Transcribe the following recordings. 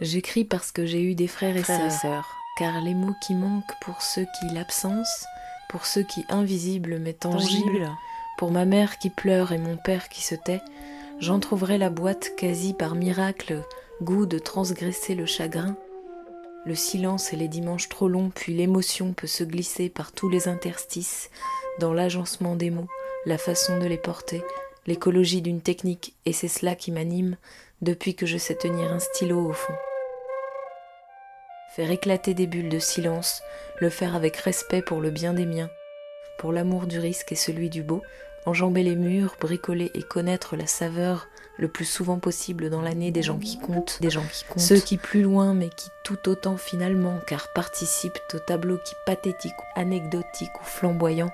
J'écris parce que j'ai eu des frères et sœurs, car les mots qui manquent pour ceux qui l'absence, pour ceux qui invisibles mais tangibles, pour ma mère qui pleure et mon père qui se tait, j'en trouverai la boîte quasi par miracle, goût de transgresser le chagrin. Le silence et les dimanches trop longs, puis l'émotion peut se glisser par tous les interstices, dans l'agencement des mots, la façon de les porter, l'écologie d'une technique, et c'est cela qui m'anime depuis que je sais tenir un stylo au fond. Faire éclater des bulles de silence, le faire avec respect pour le bien des miens, pour l'amour du risque et celui du beau, enjamber les murs, bricoler et connaître la saveur le plus souvent possible dans l'année des gens qui comptent, des gens qui comptent, ceux qui plus loin mais qui tout autant finalement car participent au tableau qui pathétique ou anecdotique ou flamboyant,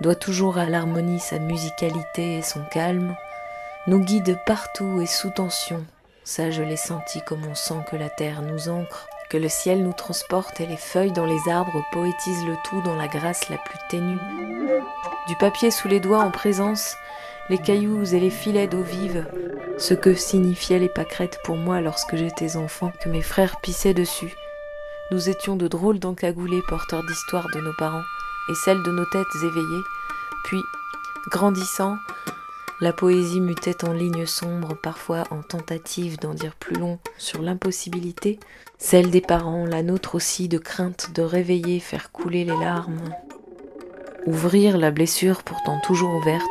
doit toujours à l'harmonie sa musicalité et son calme, nous guide partout et sous tension, ça je l'ai senti comme on sent que la terre nous ancre, que le ciel nous transporte et les feuilles dans les arbres poétisent le tout dans la grâce la plus ténue. Du papier sous les doigts en présence, les cailloux et les filets d'eau vive, ce que signifiaient les pâquerettes pour moi lorsque j'étais enfant, que mes frères pissaient dessus. Nous étions de drôles d'encagoulés porteurs d'histoires de nos parents et celles de nos têtes éveillées, puis, grandissant, la poésie mutait en lignes sombres, parfois en tentative d'en dire plus long sur l'impossibilité, celle des parents, la nôtre aussi, de crainte de réveiller, faire couler les larmes. Ouvrir la blessure pourtant toujours ouverte,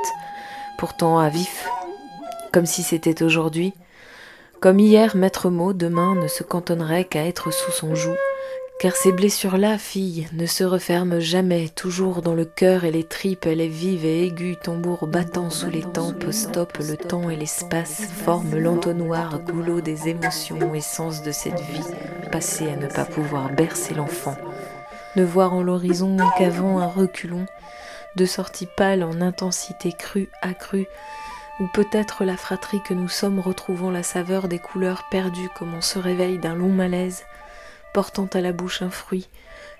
pourtant à vif, comme si c'était aujourd'hui, comme hier maître mot demain ne se cantonnerait qu'à être sous son joug, car ces blessures-là, fille, ne se referment jamais, toujours dans le cœur et les tripes, elle est vive et aiguë, tambour battant sous les tempes, stop le temps et l'espace, forme l'entonnoir, goulot des émotions, essence de cette vie, passée à ne pas pouvoir bercer l'enfant, ne voir en l'horizon qu'avant un reculon, de sortie pâle en intensité crue, accrue, ou peut-être la fratrie que nous sommes retrouvant la saveur des couleurs perdues comme on se réveille d'un long malaise, portant à la bouche un fruit,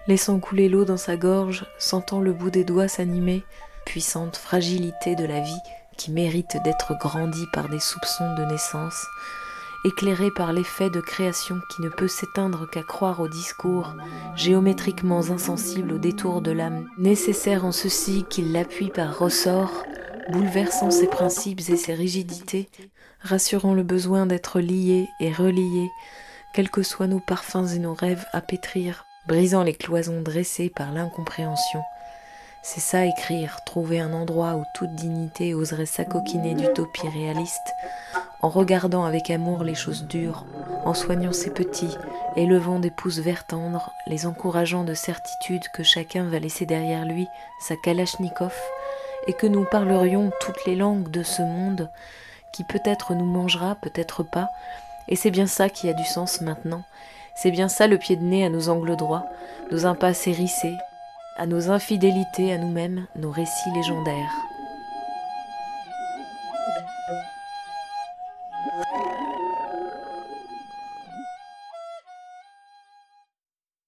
laissant couler l'eau dans sa gorge, sentant le bout des doigts s'animer, puissante fragilité de la vie qui mérite d'être grandie par des soupçons de naissance, éclairée par l'effet de création qui ne peut s'éteindre qu'à croire au discours, géométriquement insensible au détour de l'âme, nécessaire en ceci qu'il l'appuie par ressort, bouleversant ses principes et ses rigidités, rassurant le besoin d'être lié et relié, quels que soient nos parfums et nos rêves à pétrir, brisant les cloisons dressées par l'incompréhension. C'est ça écrire, trouver un endroit où toute dignité oserait s'acoquiner d'utopie réaliste, en regardant avec amour les choses dures, en soignant ses petits, élevant des pouces verts tendres, les encourageant de certitude que chacun va laisser derrière lui sa kalachnikov, et que nous parlerions toutes les langues de ce monde, qui peut-être nous mangera, peut-être pas, et c'est bien ça qui a du sens maintenant. C'est bien ça le pied de nez à nos angles droits, nos impasses hérissés, à nos infidélités à nous-mêmes, nos récits légendaires.